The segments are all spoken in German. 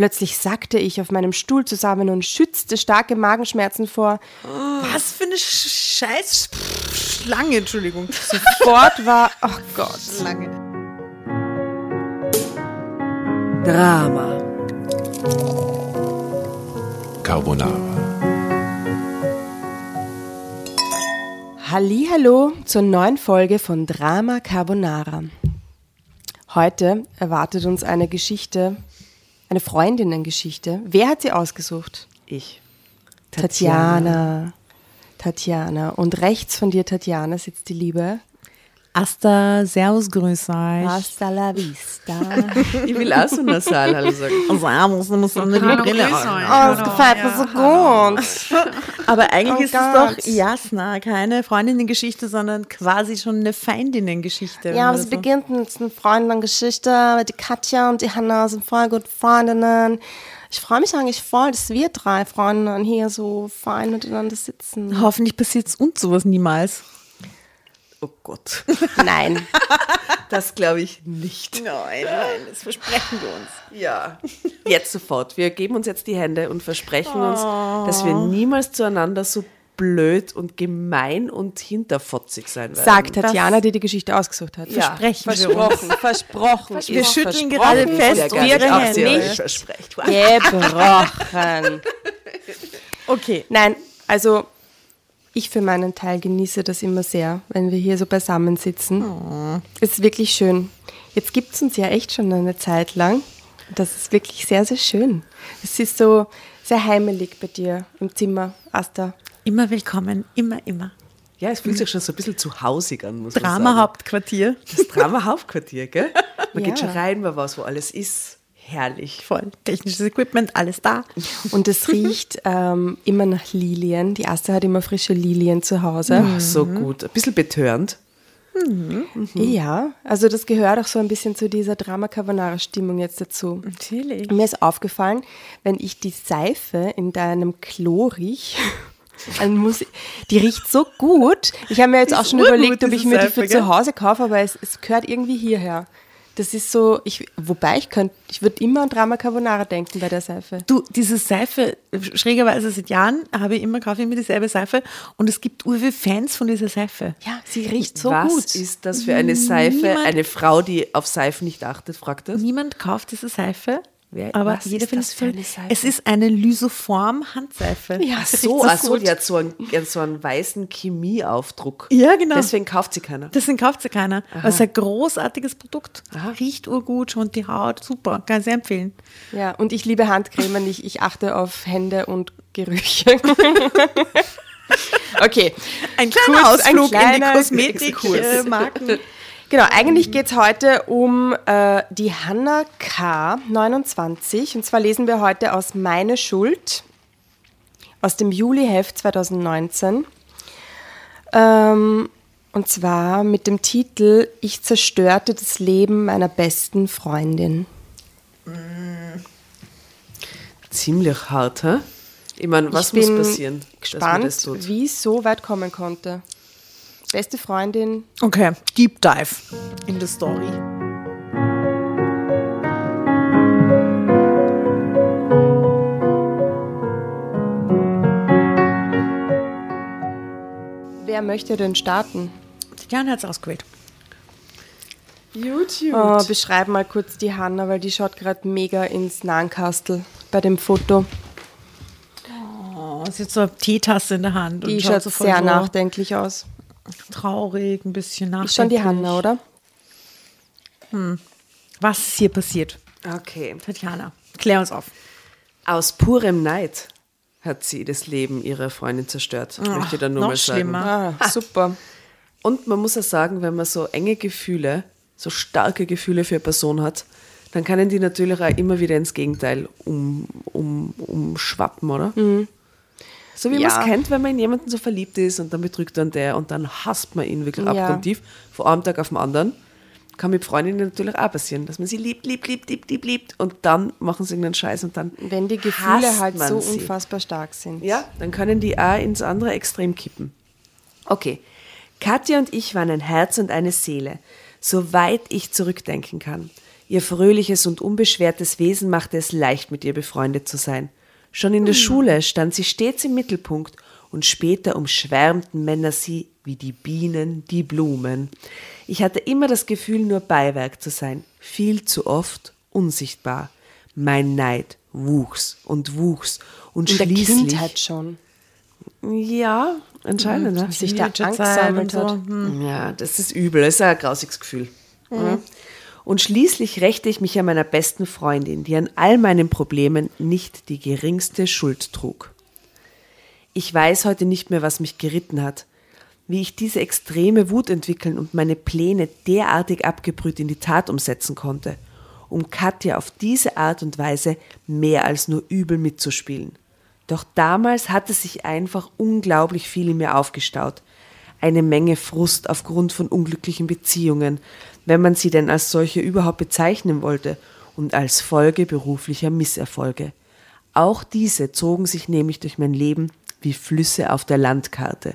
Plötzlich sackte ich auf meinem Stuhl zusammen und schützte starke Magenschmerzen vor. Was für eine scheiß Schlange, Entschuldigung. Sofort war, oh Gott. Schlange. Drama. Carbonara. Hallo zur neuen Folge von Drama Carbonara. Heute erwartet uns eine Geschichte, eine Freundinnengeschichte. Wer hat sie ausgesucht? Ich. Tatjana. Tatjana. Und rechts von dir, Tatjana, sitzt die Liebe. Asta, Servus, grüß euch. Hasta la vista. Ich will auch so nasal Hallo sagen. Servus, du musst nur die Brille an. Oh, das gefällt mir so gut. Aber eigentlich Oh ist es doch Jasna, keine Freundinnengeschichte, sondern quasi schon eine Feindinnengeschichte. Ja, es beginnt mit einer Freundinnengeschichte. Die Katja und die Hanna sind voll gut Freundinnen. Ich freue mich eigentlich voll, dass wir drei Freundinnen hier so fein miteinander sitzen. Hoffentlich passiert es uns sowas niemals. Oh Gott. Nein. Das glaube ich nicht. Nein, nein, das versprechen wir uns. Ja. Jetzt sofort. Wir geben uns jetzt die Hände und versprechen uns, dass wir niemals zueinander so blöd und gemein und hinterfotzig sein werden. Sagt Tatjana, die die Geschichte ausgesucht hat. Ja. Versprechen wir uns. Versprochen, versprochen. Wir schütteln versprochen. gerade fest ja gar ihre nicht Hände. euch versprecht. Gebrochen. Okay. Nein, also ich für meinen Teil genieße das immer sehr, wenn wir hier so beisammen sitzen. Es ist wirklich schön. Jetzt gibt es uns ja echt schon eine Zeit lang. Das ist wirklich sehr, sehr schön. Es ist so sehr heimelig bei dir im Zimmer, Asta. Immer willkommen, immer, immer. Ja, es fühlt sich schon so ein bisschen zu hausig an, muss man sagen. Drama-Hauptquartier. Das Drama-Hauptquartier, gell? Man Ja. geht schon rein, man weiß, wo alles ist. Herrlich. Voll. Technisches Equipment, alles da. Und es riecht ähm, immer nach Lilien. Die Asta hat immer frische Lilien zu Hause. Ach, so gut. Ein bisschen betörend. Ja, also das gehört auch so ein bisschen zu dieser Drama Carbonara Stimmung jetzt dazu. Natürlich. Mir ist aufgefallen, wenn ich die Seife in deinem Klo riech, dann muss ich, die riecht so gut. Ich habe mir jetzt auch schon überlegt, ob ich mir die für gell? zu Hause kaufe, aber es, es gehört irgendwie hierher. Das ist so, ich, wobei ich könnte, ich würde immer an Drama Carbonara denken bei der Seife. Du, diese Seife, schrägerweise seit Jahren habe ich immer, kaufe ich immer dieselbe Seife und es gibt urviel Fans von dieser Seife. Ja, sie riecht so Was gut. ist das für eine Seife? Niemand- Eine Frau, die auf Seifen nicht achtet, fragt das. Niemand kauft diese Seife, Wer- aber jeder ist findet das es für? Es ist eine Lysoform-Handseife. Ja, Ach es so, so, gut. die hat so einen, so einen weißen Chemieaufdruck. Ja, genau. Deswegen kauft sie keiner. Deswegen kauft sie keiner. Aber es ist ein großartiges Produkt. Riecht urgut, schont die Haut, super, kann ich sehr empfehlen. Ja, und ich liebe Handcremen. Ich, ich achte auf Hände und Gerüche. okay. Ein kleiner Kurz, ein Ausflug kleiner in die. Kosmetikmarken. Genau, eigentlich geht es heute um äh, die Hanna K. 29. Und zwar lesen wir heute aus Meine Schuld aus dem Juli-Heft 2019. Ähm, und zwar mit dem Titel Ich zerstörte das Leben meiner besten Freundin. Ziemlich hart, hä? Ich meine, was ich muss passieren, dass man gespannt, das tut? wie es so weit kommen konnte. Beste Freundin, Okay, Deep Dive in the Story. wer möchte denn starten? Jan hat es ausgewählt. YouTube. Oh, beschreib mal kurz die Hanna, weil die schaut gerade mega ins Nahenkastel bei dem Foto. Oh, sie hat so eine Teetasse in der Hand. Die und schaut so voll sehr so nachdenklich aus. Traurig, ein bisschen nachdenklich. Ist schon die Hanna, oder? Was ist hier passiert? Okay. Tatjana, klär uns auf. Aus purem Neid hat sie das Leben ihrer Freundin zerstört. möchte ich dann nur noch mal sagen. schlimmer. Ah, super. Und man muss ja sagen, wenn man so enge Gefühle, so starke Gefühle für eine Person hat, dann können die natürlich auch immer wieder ins Gegenteil um, um, umschwappen, oder? So wie man Ja. es kennt, wenn man in jemanden so verliebt ist und dann betrügt dann der und dann hasst man ihn wirklich Ja. abgrundtief, von einem Tag auf den anderen. Kann mit Freundinnen natürlich auch passieren, dass man sie liebt, liebt, liebt, liebt, liebt, liebt und dann machen sie irgendeinen Scheiß und dann Wenn die Gefühle halt man so sie. unfassbar stark sind. Ja, dann können die auch ins andere Extrem kippen. Okay. Katja und ich waren ein Herz und eine Seele, soweit ich zurückdenken kann. Ihr fröhliches und unbeschwertes Wesen machte es leicht, mit ihr befreundet zu sein. Schon in der Schule stand sie stets im Mittelpunkt und später umschwärmten Männer sie wie die Bienen die Blumen. Ich hatte immer das Gefühl, nur Beiwerk zu sein, viel zu oft unsichtbar. Mein Neid wuchs und wuchs und der schließlich Kindheit schon. ja, anscheinend. ne? Sich da Angst gesammelt und so. hat. Hm. Ja, das ist übel. Das ist ein grausiges Gefühl. Ja. Und schließlich rächte ich mich an meiner besten Freundin, die an all meinen Problemen nicht die geringste Schuld trug. Ich weiß heute nicht mehr, was mich geritten hat, wie ich diese extreme Wut entwickeln und meine Pläne derartig abgebrüht in die Tat umsetzen konnte, um Katja auf diese Art und Weise mehr als nur übel mitzuspielen. Doch damals hatte sich einfach unglaublich viel in mir aufgestaut. Eine Menge Frust aufgrund von unglücklichen Beziehungen, wenn man sie denn als solche überhaupt bezeichnen wollte, und als Folge beruflicher Misserfolge. Auch diese zogen sich nämlich durch mein Leben wie Flüsse auf der Landkarte.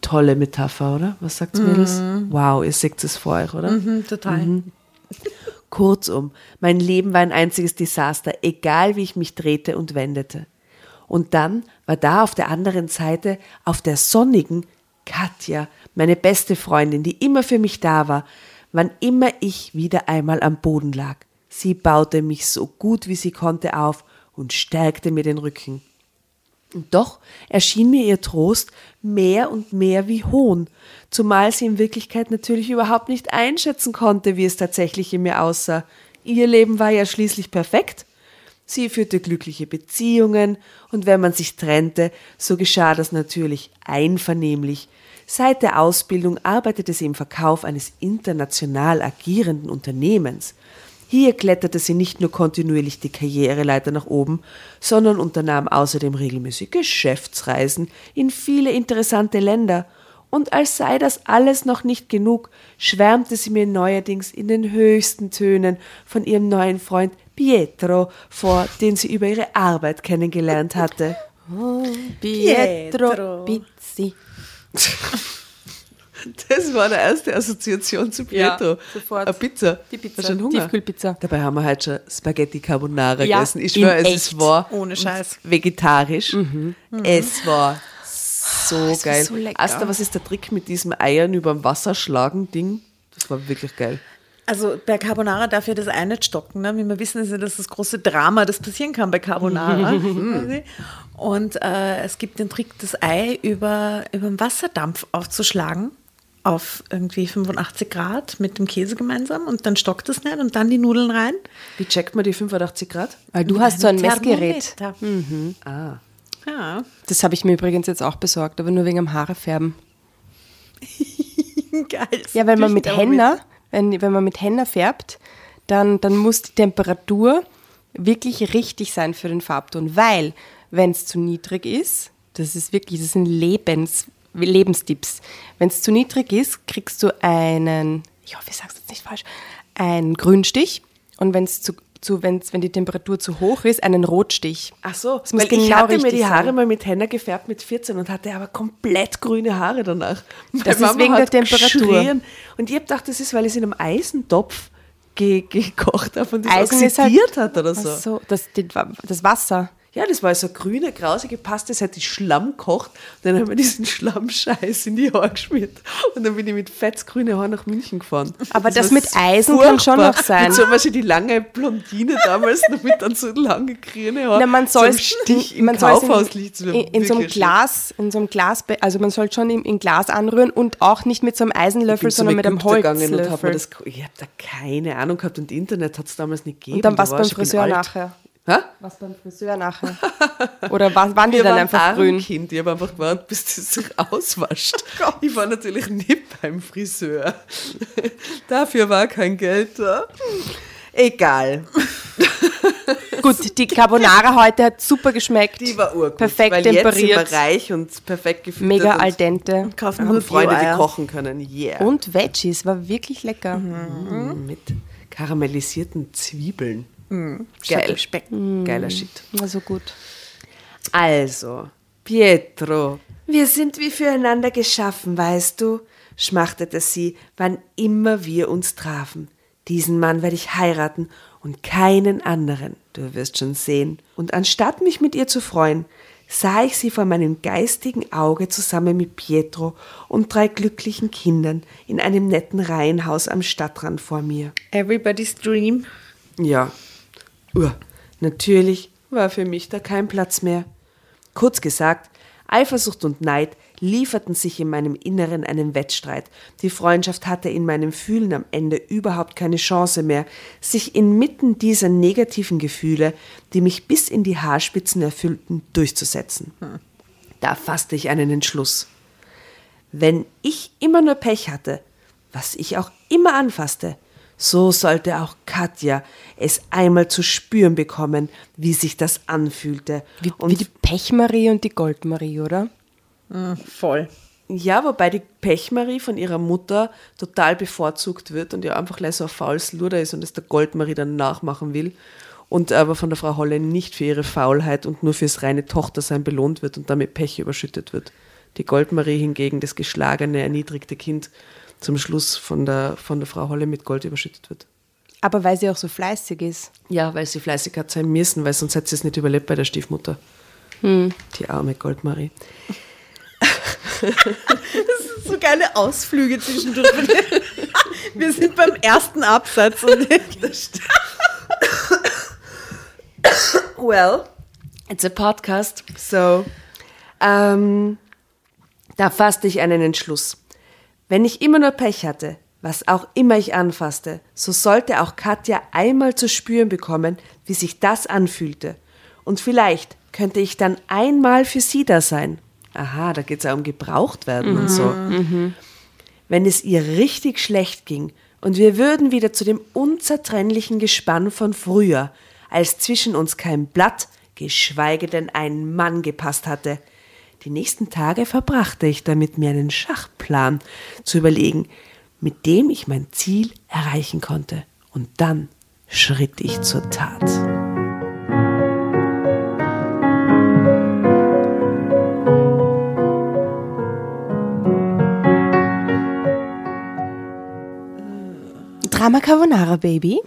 Tolle Metapher, oder? Was sagt Mädels? Wow, ihr seht es vor euch, oder? Mhm, total. Kurzum, mein Leben war ein einziges Desaster, egal wie ich mich drehte und wendete. Und dann war da auf der anderen Seite, auf der sonnigen, Katja, meine beste Freundin, die immer für mich da war, wann immer ich wieder einmal am Boden lag. Sie baute mich so gut wie sie konnte auf und stärkte mir den Rücken. Und doch erschien mir ihr Trost mehr und mehr wie Hohn, zumal sie in Wirklichkeit natürlich überhaupt nicht einschätzen konnte, wie es tatsächlich in mir aussah. Ihr Leben war ja schließlich perfekt. Sie führte glückliche Beziehungen, und wenn man sich trennte, so geschah das natürlich einvernehmlich. Seit der Ausbildung arbeitete sie im Verkauf eines international agierenden Unternehmens. Hier kletterte sie nicht nur kontinuierlich die Karriereleiter nach oben, sondern unternahm außerdem regelmäßig Geschäftsreisen in viele interessante Länder. Und als sei das alles noch nicht genug, schwärmte sie mir neuerdings in den höchsten Tönen von ihrem neuen Freund Pietro vor, den sie über ihre Arbeit kennengelernt hatte. Pietro Pizzi. Das war eine erste Assoziation zu Ja, Pietro. sofort. Eine Pizza. Die Pizza. Schon Hunger? Tiefkühlpizza. Dabei haben wir heute schon Spaghetti Carbonara Ja, gegessen. Ich schwöre, es echt. ist wahr. Ohne Scheiß. Vegetarisch. Es war so war geil. so lecker. Asta, was ist der Trick mit diesem Eiern über dem Wasser schlagen Ding? Das war wirklich geil. Also bei Carbonara darf ja das Ei nicht stocken. Ne? Wie wir wissen, ist ja das das große Drama, das passieren kann bei Carbonara. quasi. Und äh, es gibt den Trick, das Ei über, über den Wasserdampf aufzuschlagen auf irgendwie 85 Grad mit dem Käse gemeinsam und dann stockt es nicht und dann die Nudeln rein. Wie checkt man die 85 Grad? Weil du hast so ein Messgerät. Thermometer. Ah. Ja, Das habe ich mir übrigens jetzt auch besorgt, aber nur wegen am Haarefärben. geil. Ja, wenn man mit. Henna, wenn, wenn man mit Henna färbt, dann, dann muss die Temperatur wirklich richtig sein für den Farbton, weil wenn es zu niedrig ist, das ist wirklich, das sind Lebens, Lebenstipps. Wenn es zu niedrig ist, kriegst du einen, ich hoffe, ich sage es jetzt nicht falsch, einen Grünstich und wenn's zu, zu, wenn's, wenn die Temperatur zu hoch ist, einen Rotstich. Ach so, Es muss weil ich genau hatte mir die Haare sein. mal mit Henna gefärbt mit 14 und hatte aber komplett grüne Haare danach. Das ist wegen der Temperatur. geschrien. Und ich habe gedacht, das ist, weil ich es in einem Eisentopf ge gekocht habe und das Eisen ist halt- oxidiert hat oder so. So, das, das Wasser. Ja, das war so grüne, grausige Paste, das hat die Schlamm gekocht. Dann haben wir diesen Schlammscheiß in die Haare geschmiert. Und dann bin ich mit fetzgrüne Haaren nach München gefahren. Aber das war mit Eisen kann schon furchtbar. noch sein. Mit so was die lange Blondine damals, noch mit dann so lange grüne Haare. Na, man soll so Stich im man Kaufhauslicht. in, in, in so einem Glas, in so einem Glas, also man soll schon im, in Glas anrühren und auch nicht mit so einem Eisenlöffel, sondern mit einem Und hab Holzlöffel. das, ich habe da keine Ahnung gehabt und Internet hat es damals nicht gegeben. Und dann war beim ich bin Friseur nachher. Hä? Was beim Friseur nachher? Oder wa- waren die Wir dann einfach grün? Kind. Ich habe einfach gewartet, bis das sich auswascht. Oh ich war natürlich nicht beim Friseur. Dafür war kein Geld da. Egal. Gut, die Carbonara heute hat super geschmeckt. Die war urgut. Perfekt weil temperiert. Jetzt sind wir reich und perfekt gefüttert. Mega und al dente. Kaufen haben nur Freunde, die kochen können. Yeah. Und Veggies, war wirklich lecker. Mhm. Mit karamellisierten Zwiebeln. Mhm. Geil. Speck. Geiler Shit. War so gut. Also, Pietro, wir sind wie füreinander geschaffen, weißt du, schmachtete sie, wann immer wir uns trafen. Diesen Mann werde ich heiraten und keinen anderen, du wirst schon sehen. Und anstatt mich mit ihr zu freuen, sah ich sie vor meinem geistigen Auge zusammen mit Pietro und drei glücklichen Kindern in einem netten Reihenhaus am Stadtrand vor mir. Everybody's Dream. Ja, Uah. natürlich war für mich da kein Platz mehr. Kurz gesagt, Eifersucht und Neid lieferten sich in meinem Inneren einen Wettstreit. Die Freundschaft hatte in meinem Fühlen am Ende überhaupt keine Chance mehr, sich inmitten dieser negativen Gefühle, die mich bis in die Haarspitzen erfüllten, durchzusetzen. Da fasste ich einen Entschluss. Wenn ich immer nur Pech hatte, was ich auch immer anfasste, so sollte auch Katja es einmal zu spüren bekommen, wie sich das anfühlte. Wie, wie die Pechmarie und die Goldmarie, oder? Voll. Ja, wobei die Pechmarie von ihrer Mutter total bevorzugt wird und ja einfach gleich so ein faules Luder ist und es der Goldmarie dann nachmachen will. Und aber von der Frau Holle nicht für ihre Faulheit und nur fürs reine Tochtersein belohnt wird und damit Pech überschüttet wird. Die Goldmarie hingegen, das geschlagene, erniedrigte Kind, zum Schluss von der, von der Frau Holle mit Gold überschüttet wird. Aber weil sie auch so fleißig ist. Ja, weil sie fleißig hat sein müssen, weil sonst hätte sie es nicht überlebt bei der Stiefmutter. Die arme Goldmarie. So geile Ausflüge zwischendurch. Wir sind beim ersten Absatz. Und Well, it's a podcast, so. Ähm, da fasste ich einen Entschluss. Wenn ich immer nur Pech hatte, was auch immer ich anfasste, so sollte auch Katja einmal zu spüren bekommen, wie sich das anfühlte. Und vielleicht könnte ich dann einmal für sie da sein. Aha, da geht es ja um gebraucht werden und so. Wenn es ihr richtig schlecht ging und wir würden wieder zu dem unzertrennlichen Gespann von früher, als zwischen uns kein Blatt, geschweige denn ein Mann gepasst hatte. Die nächsten Tage verbrachte ich damit, mir einen Schachplan zu überlegen, mit dem ich mein Ziel erreichen konnte. Und dann schritt ich zur Tat. Drama Carbonara Baby.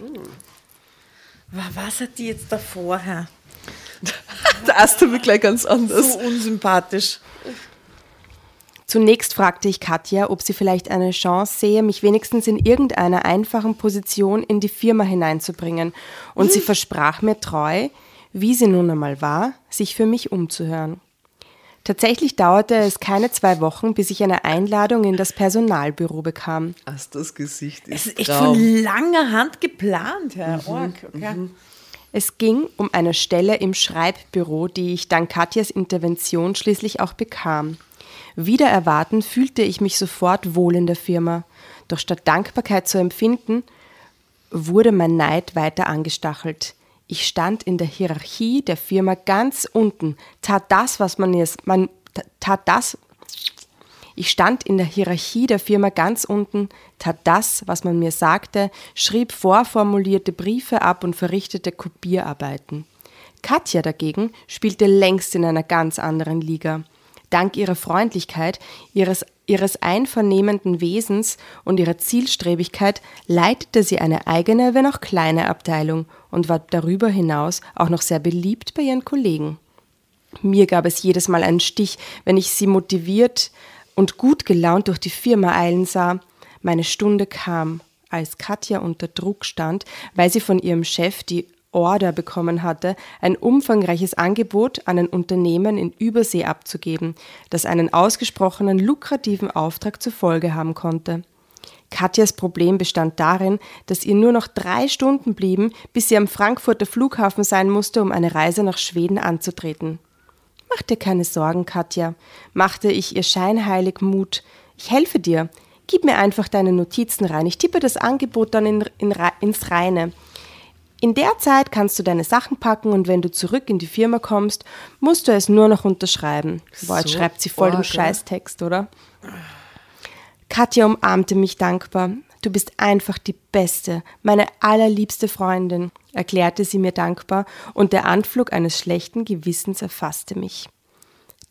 was hat die jetzt davor, Herr? Der erste wird gleich ganz anders. So unsympathisch. Zunächst fragte ich Katja, ob sie vielleicht eine Chance sehe, mich wenigstens in irgendeiner einfachen Position in die Firma hineinzubringen. Und sie versprach mir treu, wie sie nun einmal war, sich für mich umzuhören. Tatsächlich dauerte es keine zwei Wochen, bis ich eine Einladung in das Personalbüro bekam. Ach, das Gesicht Es ist ist echt Traum. von langer Hand geplant, Herr Ork. Okay. Es ging um eine Stelle im Schreibbüro, die ich dank Katjas Intervention schließlich auch bekam. Wider Erwarten fühlte ich mich sofort wohl in der Firma. Doch statt Dankbarkeit zu empfinden, wurde mein Neid weiter angestachelt. Ich stand in der Hierarchie der Firma ganz unten, tat das, was man jetzt, man tat das, ich stand in der Hierarchie der Firma ganz unten, tat das, was man mir sagte, schrieb vorformulierte Briefe ab und verrichtete Kopierarbeiten. Katja dagegen spielte längst in einer ganz anderen Liga. Dank ihrer Freundlichkeit, ihres, ihres einvernehmenden Wesens und ihrer Zielstrebigkeit leitete sie eine eigene, wenn auch kleine Abteilung und war darüber hinaus auch noch sehr beliebt bei ihren Kollegen. Mir gab es jedes Mal einen Stich, wenn ich sie motiviert und gut gelaunt durch die Firma eilen sah. Meine Stunde kam, als Katja unter Druck stand, weil sie von ihrem Chef die Order bekommen hatte, ein umfangreiches Angebot an ein Unternehmen in Übersee abzugeben, das einen ausgesprochenen lukrativen Auftrag zur Folge haben konnte. Katjas Problem bestand darin, dass ihr nur noch drei Stunden blieben, bis sie am Frankfurter Flughafen sein musste, um eine Reise nach Schweden anzutreten. Mach dir keine Sorgen, Katja, machte ich ihr scheinheilig Mut. Ich helfe dir. Gib mir einfach deine Notizen rein. Ich tippe das Angebot dann in, in, ins Reine. In der Zeit kannst du deine Sachen packen und wenn du zurück in die Firma kommst, musst du es nur noch unterschreiben. Boah, jetzt So schreibt sie voll den oder? Scheißtext, oder? Katja umarmte mich dankbar. Du bist einfach die Beste, meine allerliebste Freundin, erklärte sie mir dankbar, und der Anflug eines schlechten Gewissens erfasste mich.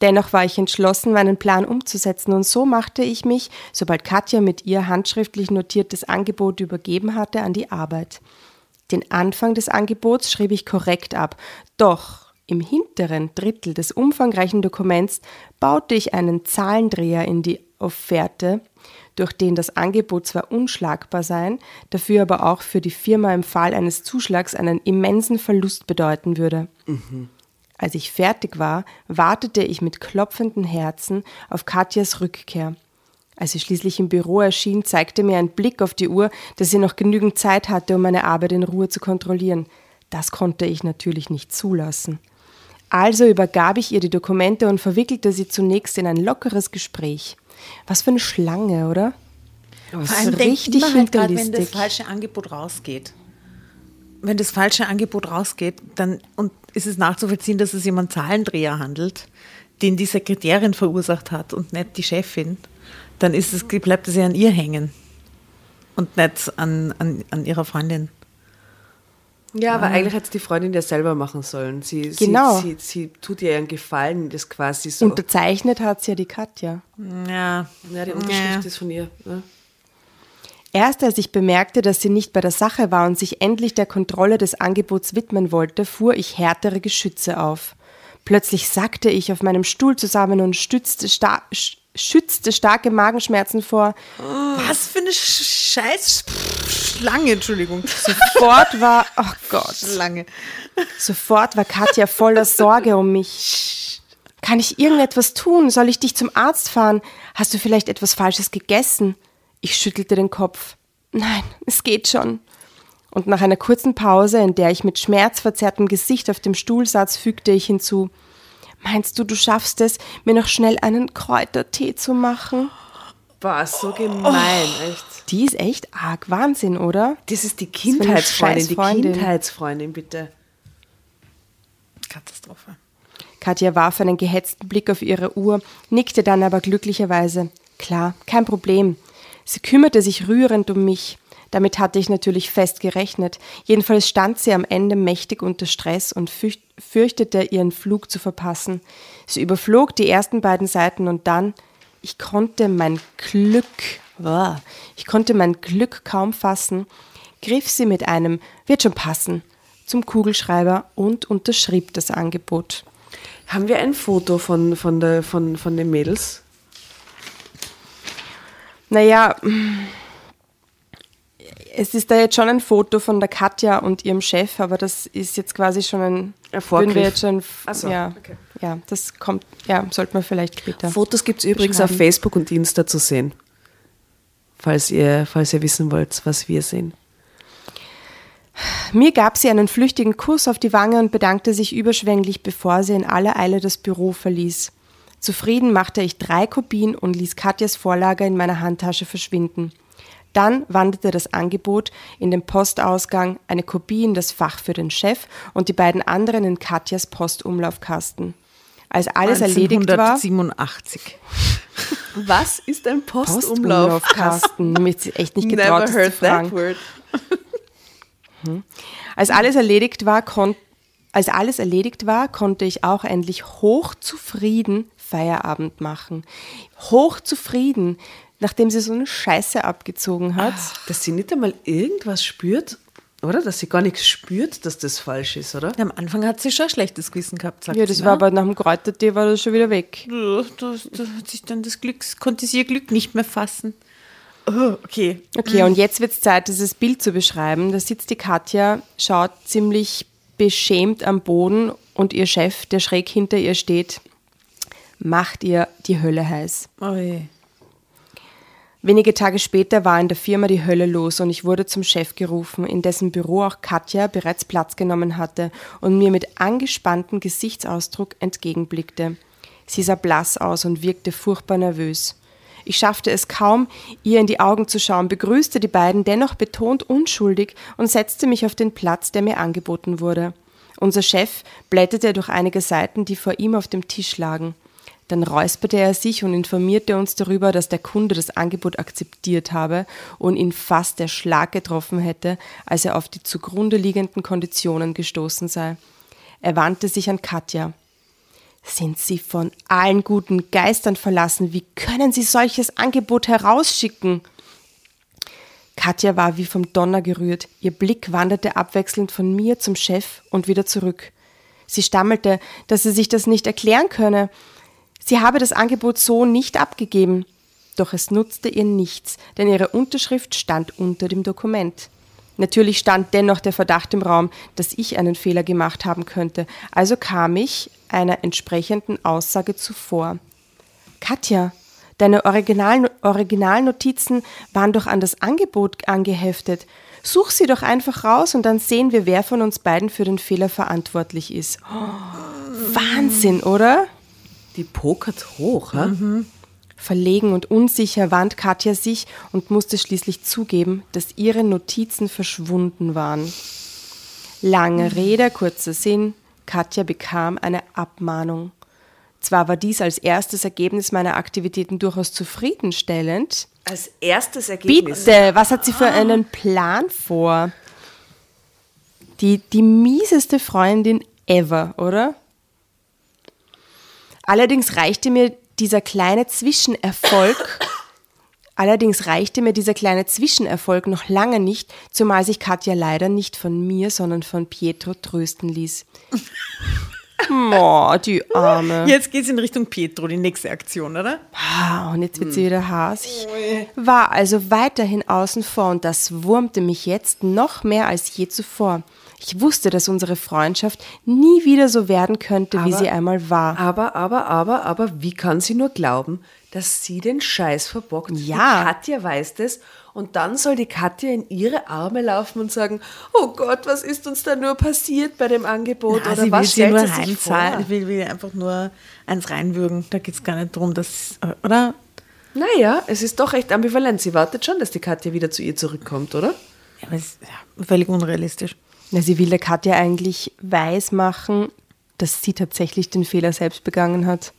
Dennoch war ich entschlossen, meinen Plan umzusetzen und so machte ich mich, sobald Katja mit ihr handschriftlich notiertes Angebot übergeben hatte, an die Arbeit. Den Anfang des Angebots schrieb ich korrekt ab, doch im hinteren Drittel des umfangreichen Dokuments baute ich einen Zahlendreher in die Offerte, durch den das Angebot zwar unschlagbar sein, dafür aber auch für die Firma im Fall eines Zuschlags einen immensen Verlust bedeuten würde. Mhm. Als ich fertig war, wartete ich mit klopfenden Herzen auf Katjas Rückkehr. Als sie schließlich im Büro erschien, zeigte mir ein Blick auf die Uhr, dass sie noch genügend Zeit hatte, um meine Arbeit in Ruhe zu kontrollieren. Das konnte ich natürlich nicht zulassen. Also übergab ich ihr die Dokumente und verwickelte sie zunächst in ein lockeres Gespräch. Was für eine Schlange, oder? Was Vor allem richtig halt grad, wenn das falsche Angebot rausgeht. Wenn das falsche Angebot rausgeht, dann und ist es nachzuvollziehen, dass es jemand Zahlendreher handelt, den die Sekretärin verursacht hat und nicht die Chefin, dann ist es, bleibt es ja an ihr hängen und nicht an, an, an ihrer Freundin. Ja, aber ah. eigentlich hätte es die Freundin ja selber machen sollen. Sie, genau. sie, sie, sie tut ihr einen Gefallen, das quasi so. Unterzeichnet hat es ja die Katja. Ja. Ja, die Unterschrift ja. ist von ihr. Ne? Erst als ich bemerkte, dass sie nicht bei der Sache war und sich endlich der Kontrolle des Angebots widmen wollte, fuhr ich härtere Geschütze auf. Plötzlich sackte ich auf meinem Stuhl zusammen und stützte sta schützte starke Magenschmerzen vor. Was für eine scheiß Schlange, Entschuldigung. Sofort war, oh Gott. Schlange. Sofort war Katja voller Sorge um mich. Kann ich irgendetwas tun? Soll ich dich zum Arzt fahren? Hast du vielleicht etwas Falsches gegessen? Ich schüttelte den Kopf. Nein, es geht schon. Und nach einer kurzen Pause, in der ich mit schmerzverzerrtem Gesicht auf dem Stuhl saß, fügte ich hinzu Meinst du, du schaffst es, mir noch schnell einen Kräutertee zu machen? Boah, so gemein, oh, echt. Die ist echt arg. Wahnsinn, oder? Das ist die Kindheitsfreundin, die Kindheitsfreundin, bitte. Katastrophe. Katja warf einen gehetzten Blick auf ihre Uhr, nickte dann aber glücklicherweise. Klar, kein Problem. Sie kümmerte sich rührend um mich. Damit hatte ich natürlich fest gerechnet. Jedenfalls stand sie am Ende mächtig unter Stress und fürchtete, ihren Flug zu verpassen. Sie überflog die ersten beiden Seiten und dann, ich konnte mein Glück, ich konnte mein Glück kaum fassen, griff sie mit einem wird schon passen zum Kugelschreiber und unterschrieb das Angebot. Haben wir ein Foto von, von, der, von, von den Mädels? Naja, es ist da jetzt schon ein Foto von der Katja und ihrem Chef, aber das ist jetzt quasi schon ein Erfolg. Wir jetzt schon, so, ja, okay. ja, das kommt, ja, sollte man vielleicht später. Fotos gibt es übrigens auf Facebook und Insta zu sehen, falls ihr, falls ihr wissen wollt, was wir sehen. Mir gab sie einen flüchtigen Kuss auf die Wange und bedankte sich überschwänglich, bevor sie in aller Eile das Büro verließ. Zufrieden machte ich drei Kopien und ließ Katjas Vorlage in meiner Handtasche verschwinden. Dann wanderte das Angebot in den Postausgang, eine Kopie in das Fach für den Chef und die beiden anderen in Katjas Postumlaufkasten. Als alles erledigt war. 1987. Was ist ein Postumlaufkasten? Nämlich echt nicht getraut, Never heard. That word. Hm. Als alles erledigt war, konnte als alles erledigt war, konnte ich auch endlich hochzufrieden Feierabend machen. Hochzufrieden, nachdem sie so eine Scheiße abgezogen hat. Ach, dass sie nicht einmal irgendwas spürt, oder? Dass sie gar nichts spürt, dass das falsch ist, oder? Am Anfang hat sie schon ein schlechtes Gewissen gehabt, sagt Ja, das sie, war ne? aber nach dem Kräutertee war das schon wieder weg. Ja, da, da hat sich dann das Glück, konnte sie ihr Glück nicht mehr fassen. Oh, okay. Okay, und jetzt wird es Zeit, dieses Bild zu beschreiben. Da sitzt die Katja, schaut ziemlich beschämt am Boden und ihr Chef, der schräg hinter ihr steht, macht ihr die Hölle heiß. Oje. Wenige Tage später war in der Firma die Hölle los und ich wurde zum Chef gerufen, in dessen Büro auch Katja bereits Platz genommen hatte und mir mit angespanntem Gesichtsausdruck entgegenblickte. Sie sah blass aus und wirkte furchtbar nervös. Ich schaffte es kaum, ihr in die Augen zu schauen, begrüßte die beiden dennoch betont unschuldig und setzte mich auf den Platz, der mir angeboten wurde. Unser Chef blätterte durch einige Seiten, die vor ihm auf dem Tisch lagen. Dann räusperte er sich und informierte uns darüber, dass der Kunde das Angebot akzeptiert habe und ihn fast der Schlag getroffen hätte, als er auf die zugrunde liegenden Konditionen gestoßen sei. Er wandte sich an Katja. Sind Sie von allen guten Geistern verlassen? Wie können Sie solches Angebot herausschicken? Katja war wie vom Donner gerührt. Ihr Blick wanderte abwechselnd von mir zum Chef und wieder zurück. Sie stammelte, dass sie sich das nicht erklären könne. Sie habe das Angebot so nicht abgegeben. Doch es nutzte ihr nichts, denn ihre Unterschrift stand unter dem Dokument. Natürlich stand dennoch der Verdacht im Raum, dass ich einen Fehler gemacht haben könnte, also kam ich einer entsprechenden Aussage zuvor. Katja, deine Original Originalnotizen waren doch an das Angebot angeheftet. Such sie doch einfach raus und dann sehen wir, wer von uns beiden für den Fehler verantwortlich ist. Oh, Wahnsinn, oder? Die pokert hoch, hä? Verlegen und unsicher wand Katja sich und musste schließlich zugeben, dass ihre Notizen verschwunden waren. Lange Rede, kurzer Sinn, Katja bekam eine Abmahnung. Zwar war dies als erstes Ergebnis meiner Aktivitäten durchaus zufriedenstellend. Als erstes Ergebnis. Bitte, was hat sie für einen Plan vor? Die, die mieseste Freundin ever, oder? Allerdings reichte mir dieser kleine Zwischenerfolg, allerdings reichte mir dieser kleine Zwischenerfolg noch lange nicht, zumal sich Katja leider nicht von mir, sondern von Pietro trösten ließ. Oh, die Arme. Jetzt geht es in Richtung Pietro, die nächste Aktion, oder? Ah, und jetzt wird sie wieder hasig. War also weiterhin außen vor und das wurmte mich jetzt noch mehr als je zuvor. Ich wusste, dass unsere Freundschaft nie wieder so werden könnte, wie Aber- sie einmal war. Aber, aber, aber, aber, wie kann sie nur glauben, dass sie den Scheiß verbockt? Ja. Die Katja weiß das und dann soll die Katja in ihre Arme laufen und sagen, oh Gott, was ist uns da nur passiert bei dem Angebot? Na, Oder sie will was sie nur sie sich heimzahlen. vor? Ich will, will einfach nur eins reinwürgen. Da geht es gar nicht darum, dass, oder? Naja, es ist doch echt ambivalent. Sie wartet schon, dass die Katja wieder zu ihr zurückkommt, oder? Ja, aber es ist ja, völlig unrealistisch. Na, sie will der Katja eigentlich weismachen, dass sie tatsächlich den Fehler selbst begangen hat.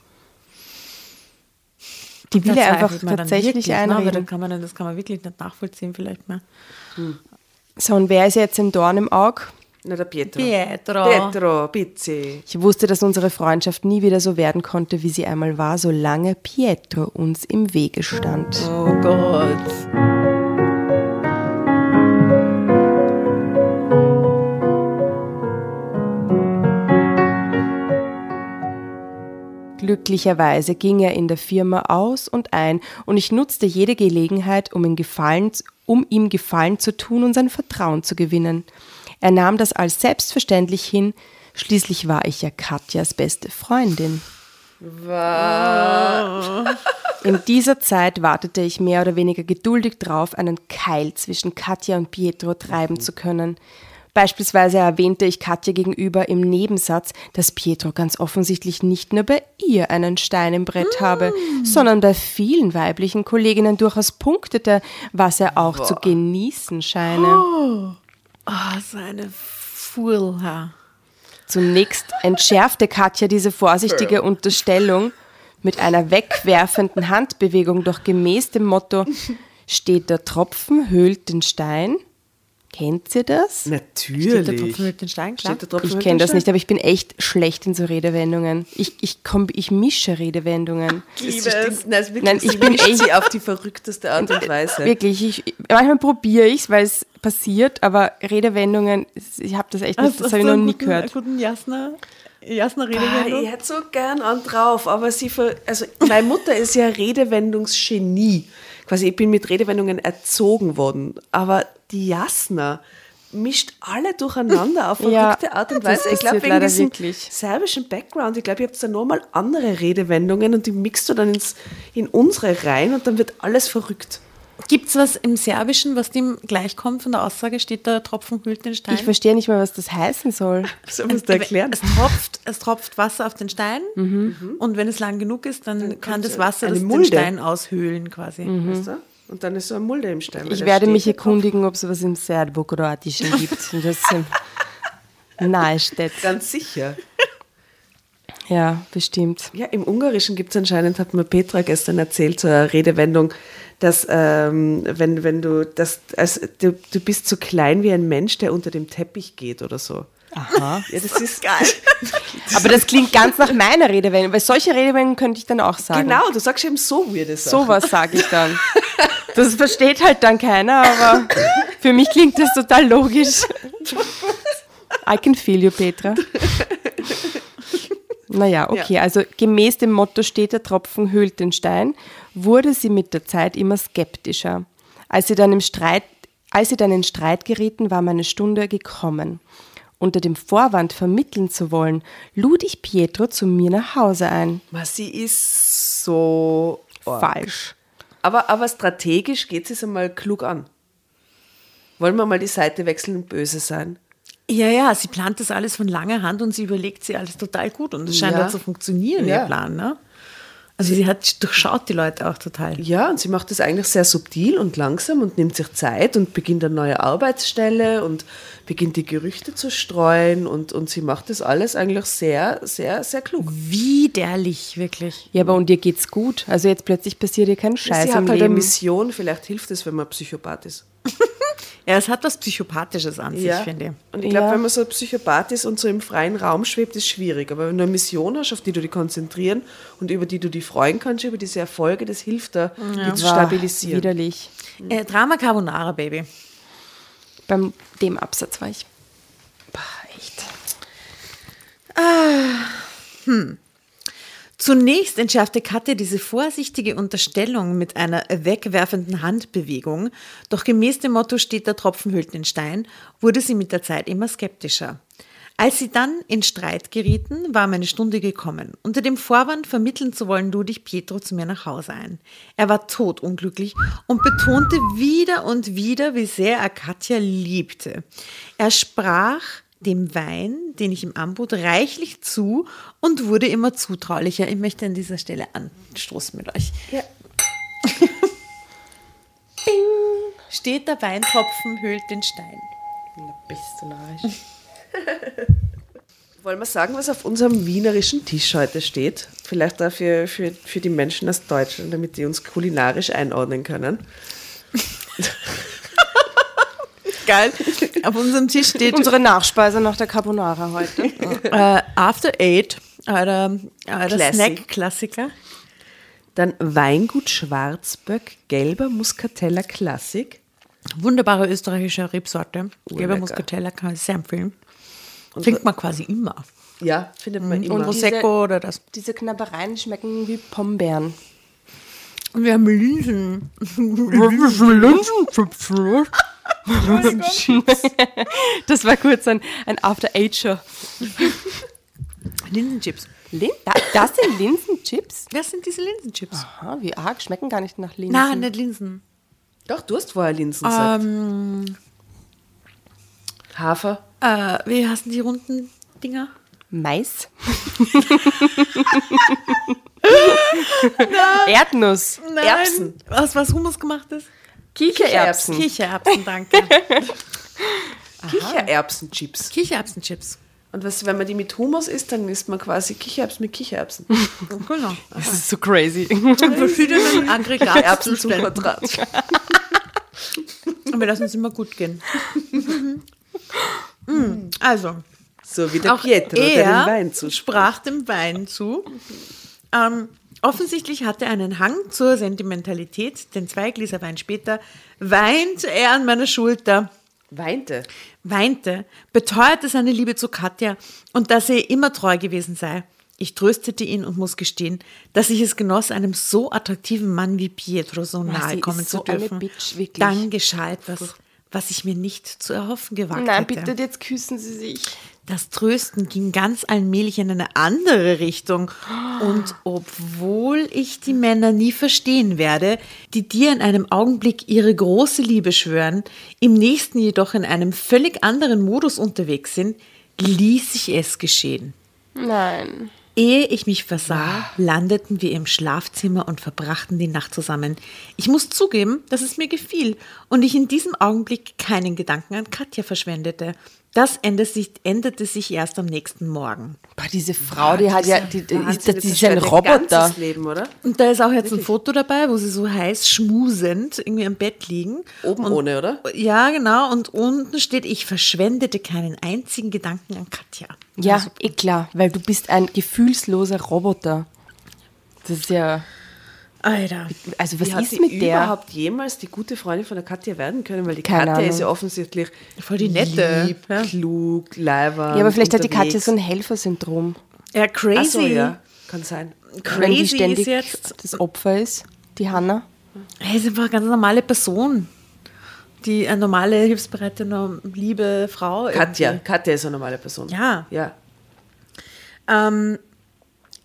Die will er einfach tatsächlich wirklich, ne? Aber einreden. dann kann man, das kann man wirklich nicht nachvollziehen, vielleicht mehr. So, und wer ist jetzt im Dorn im Auge? Na, der Pietro. Pietro. Pietro, bitte. Ich wusste, dass unsere Freundschaft nie wieder so werden konnte, wie sie einmal war, solange Pietro uns im Wege stand. Oh Gott. Glücklicherweise ging er in der Firma aus und ein und ich nutzte jede Gelegenheit, um, ihn Gefallen, um ihm Gefallen zu tun und sein Vertrauen zu gewinnen. Er nahm das als selbstverständlich hin, schließlich war ich ja Katjas beste Freundin. In dieser Zeit wartete ich mehr oder weniger geduldig drauf, einen Keil zwischen Katja und Pietro treiben zu können. Beispielsweise erwähnte ich Katja gegenüber im Nebensatz, dass Pietro ganz offensichtlich nicht nur bei ihr einen Stein im Brett habe, sondern bei vielen weiblichen Kolleginnen durchaus punktete, was er auch zu genießen scheine. Oh, so eine Fool. Zunächst entschärfte Katja diese vorsichtige Unterstellung mit einer wegwerfenden Handbewegung, doch gemäß dem Motto steht der Tropfen, höhlt den Stein. Kennt ihr das? Steht der Natürlich. Tropfen mit den Steinen, klar. Steht der Tropfen Ich kenne das Stein? nicht, aber ich bin echt schlecht in so Redewendungen. Ich, ich, komm, ich mische Redewendungen. Es stimmt, nein, es Nein, ich bin echt- sie auf die verrückteste Art und Weise. Wirklich, ich, manchmal probiere ich es, weil es passiert, aber Redewendungen, ich habe das echt nicht, das habe ich noch nie gehört. guten Jasner Ah, Redewendung. ich hätte so gern an drauf, aber sie ver also meine Mutter ist ja Redewendungsgenie. Quasi, ich bin mit Redewendungen erzogen worden. Aber die Jasna mischt alle durcheinander auf Ja, verrückte Art und Weise. Ich glaube, wegen diesem wirklich. serbischen Background, ich glaube, ihr habt da nochmal andere Redewendungen und die mixt du dann ins, in unsere rein und dann wird alles verrückt. Gibt es was im Serbischen, was dem gleichkommt von der Aussage? Steht der Tropfen hüllt den Stein? Ich verstehe nicht mal, was das heißen soll. So musst du erklären. Es tropft, es tropft Wasser auf den Stein und wenn es lang genug ist, dann, kann kommt das Wasser das den. Stein aushöhlen quasi. Weißt du? Und dann ist so ein Mulde im Stein. Ich werde mich erkundigen, ob es was im Serbokroatischen gibt. Und das nahe steht. Ganz sicher. Ja, bestimmt. Ja, im Ungarischen gibt es anscheinend, hat mir Petra gestern erzählt, eine Redewendung, dass ähm, wenn, wenn du, das, also, du, du bist so klein wie ein Mensch, der unter dem Teppich geht oder so. Aha. Ja, das ist geil. Aber das klingt ganz nach meiner Redewendung, weil solche Redewendungen könnte ich dann auch sagen. Genau, du sagst eben so weirde Sachen. Sowas sage ich dann. Das versteht halt dann keiner, aber für mich klingt das total logisch. I can feel you, Petra. Naja, okay, also gemäß dem Motto steht der Tropfen höhlt den Stein, wurde sie mit der Zeit immer skeptischer. Als sie dann im Streit, als sie dann in Streit gerieten, war meine Stunde gekommen. Unter dem Vorwand vermitteln zu wollen, lud ich Pietro zu mir nach Hause ein. Sie ist so arg. Falsch. Aber, aber strategisch geht sie es einmal klug an. Wollen wir mal die Seite wechseln und böse sein? Ja, ja, sie plant das alles von langer Hand und sie überlegt sich alles total gut und es scheint Ja. auch zu funktionieren, Ja. ihr Plan. Ne? Also sie hat durchschaut die Leute auch total. Ja, und sie macht das eigentlich sehr subtil und langsam und nimmt sich Zeit und beginnt eine neue Arbeitsstelle und beginnt die Gerüchte zu streuen und, und sie macht das alles eigentlich sehr, sehr, sehr klug. Widerlich, wirklich. Ja, aber und ihr geht's gut. Also jetzt plötzlich passiert ihr kein Scheiß sie im hat halt eine Leben. Mission, vielleicht hilft es, wenn man Psychopath ist. Ja, es hat was Psychopathisches an sich, finde ich. Und ich glaube, Ja. wenn man so ein Psychopath ist und so im freien Raum schwebt, ist schwierig. Aber wenn du eine Mission hast, auf die du dich konzentrieren und über die du dich freuen kannst, über diese Erfolge, das hilft dir, die zu stabilisieren. Widerlich. Äh, Drama Carbonara, Baby. Beim dem Absatz war ich. Bah, echt. Zunächst entschärfte Katja diese vorsichtige Unterstellung mit einer wegwerfenden Handbewegung, doch gemäß dem Motto steht der Tropfen hüllt den Stein, wurde sie mit der Zeit immer skeptischer. Als sie dann in Streit gerieten, war meine Stunde gekommen. Unter dem Vorwand, vermitteln zu wollen, lud ich Pietro zu mir nach Hause ein. Er war todunglücklich und betonte wieder und wieder, wie sehr er Katja liebte. Er sprach dem Wein, den ich ihm anbot, reichlich zu und wurde immer zutraulicher. Ich möchte an dieser Stelle anstoßen mit euch. Ja. Bing! Steht der Weintropfen, hüllt den Stein. Bist du narrisch. Wollen wir sagen, was auf unserem wienerischen Tisch heute steht? Vielleicht auch für, für, für die Menschen aus Deutschland, damit die uns kulinarisch einordnen können. Geil. Auf unserem Tisch steht Unsere Nachspeise nach der Carbonara heute. äh, After Eight, Classic. Snack-Klassiker. Dann Weingut Schwarzböck, gelber Muscatella Klassik. Wunderbare österreichische Rebsorte. Gelber lecker. Muscatella kann ich sehr empfehlen. Trinkt man quasi immer. Ja, findet man immer. Und diese- Prosecco oder das. Diese Knabbereien schmecken wie Pombeeren. Und wir haben Linsen. Das war kurz ein, ein After-Eight-Show. Linsenchips. Lin da, das sind Linsenchips? Was sind diese Linsenchips? Aha, wie arg, schmecken gar nicht nach Linsen. Nein, nicht Linsen. Doch, du hast vorher Linsen gesagt. Ähm, Hafer. äh, wie heißen die runden Dinger? Mais. Erdnuss. Erbsen. Was, was Hummus gemacht ist? Kichererbsen. Kichererbsen, danke. Kichererbsenchips. Kichererbsenchips. Und was, wenn man die mit Hummus isst, dann isst man quasi Kichererbsen mit Kichererbsen. Genau. Das ist so crazy. In verschiedenen Aggregatzuständen. Erbsenzuckerdraht. Und wir lassen es immer gut gehen. Mm, Also, So wie der auch Pietro, der er den Wein zuspricht. sprach dem Wein zu. Ähm, offensichtlich hatte er einen Hang zur Sentimentalität, denn zwei Gläser Wein später weint er an meiner Schulter, Weinte. weinte, beteuerte seine Liebe zu Katja und dass er immer treu gewesen sei. Ich tröstete ihn und muss gestehen, dass ich es genoss, einem so attraktiven Mann wie Pietro so nahe kommen zu so dürfen. Bitch. Dann geschah etwas, was ich mir nicht zu erhoffen gewagt Nein, hätte. bitte, jetzt küssen Sie sich. Das Trösten ging ganz allmählich in eine andere Richtung. Und obwohl ich die Männer nie verstehen werde, die dir in einem Augenblick ihre große Liebe schwören, im nächsten jedoch in einem völlig anderen Modus unterwegs sind, ließ ich es geschehen. Nein. Ehe ich mich versah, landeten wir im Schlafzimmer und verbrachten die Nacht zusammen. Ich muss zugeben, dass es mir gefiel und ich in diesem Augenblick keinen Gedanken an Katja verschwendete. Das änderte sich, änderte sich erst am nächsten Morgen. Boah, diese Frau, die hat ja, die, die, ist, die das ist ein Roboter. Leben, oder? Und da ist auch jetzt ein Foto dabei, wo sie so heiß schmusend irgendwie am Bett liegen. Oben und, ohne, oder? Ja, genau. Und unten steht, ich verschwendete keinen einzigen Gedanken an Katja. Ja, eh klar, weil du bist ein gefühlsloser Roboter. Das ist ja, Alter. also was Wie ist mit der? überhaupt jemals die gute Freundin von der Katja werden können? Weil die Keine Katja Ahnung. ist ja offensichtlich Voll die nette. lieb, Ja. klug, leiber. Ja, aber vielleicht hat die Katja unterwegs. so ein Helfersyndrom. Ja, crazy. Ach so, ja, kann sein. Wenn die Crazy ständig ist jetzt. das Opfer ist, die Hanna. Er ist einfach eine ganz normale Person. Die eine normale, hilfsbereite, liebe Frau. Katja, irgendwie. Katja ist eine normale Person. Ja. Ja. Ähm,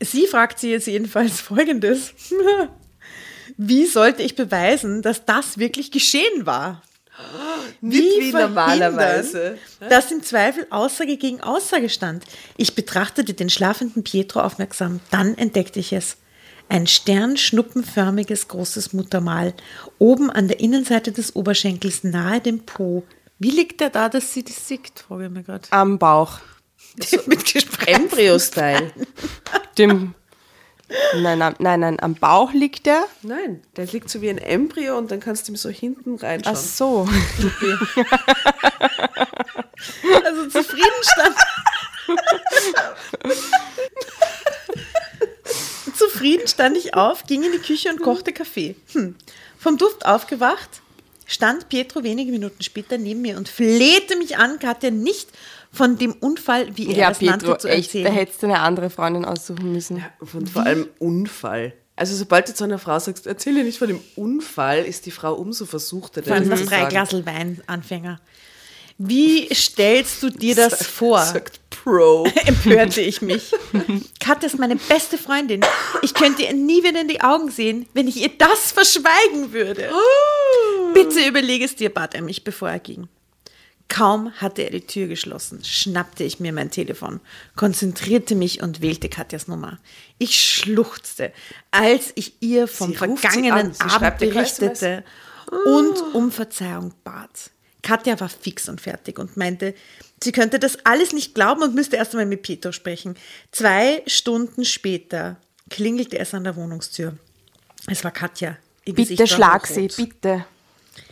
sie fragt sie jetzt jedenfalls folgendes. Wie sollte ich beweisen, dass das wirklich geschehen war? Nicht wie verhindern, normalerweise. Dass im Zweifel Aussage gegen Aussage stand. Ich betrachtete den schlafenden Pietro aufmerksam. Dann entdeckte ich es. Ein sternschnuppenförmiges großes Muttermal. Oben an der Innenseite des Oberschenkels nahe dem Po. Wie liegt der da, dass sie das sieht? Frage ich mir gerade. Am Bauch. Mit Gespräch. Embryo-Style. Dem, nein, nein, nein, nein, am Bauch liegt der. Nein, der liegt so wie ein Embryo und dann kannst du ihm so hinten reinschauen. Ach so. Also zufriedenstand. Zufrieden stand ich auf, ging in die Küche und kochte Kaffee. Hm. Vom Duft aufgewacht, stand Pietro wenige Minuten später neben mir und flehte mich an, Katja nicht von dem Unfall, wie er Ja, es Pietro, nannte, zu echt, da erzählen. hättest du eine andere Freundin aussuchen müssen. Und vor allem Unfall. Also sobald du zu einer Frau sagst, erzähle nicht von dem Unfall, ist die Frau umso versuchter. Vor allem das drei. Glasel Wein, Anfänger. Wie stellst du dir das vor? Sagt Pro. empörte ich mich. Katja ist meine beste Freundin. Ich könnte ihr nie wieder in die Augen sehen, wenn ich ihr das verschweigen würde. Bitte überlege es dir, bat er mich, bevor er ging. Kaum hatte er die Tür geschlossen, schnappte ich mir mein Telefon, konzentrierte mich und wählte Katjas Nummer. Ich schluchzte, als ich ihr vom Sie vergangenen. Sie Abend berichtete und um Verzeihung bat. Katja war fix und fertig und meinte, sie könnte das alles nicht glauben und müsste erst einmal mit Pietro sprechen. Zwei Stunden später klingelte es an der Wohnungstür. Es war Katja. Ihr Bitte Gesicht schlag sie, bitte.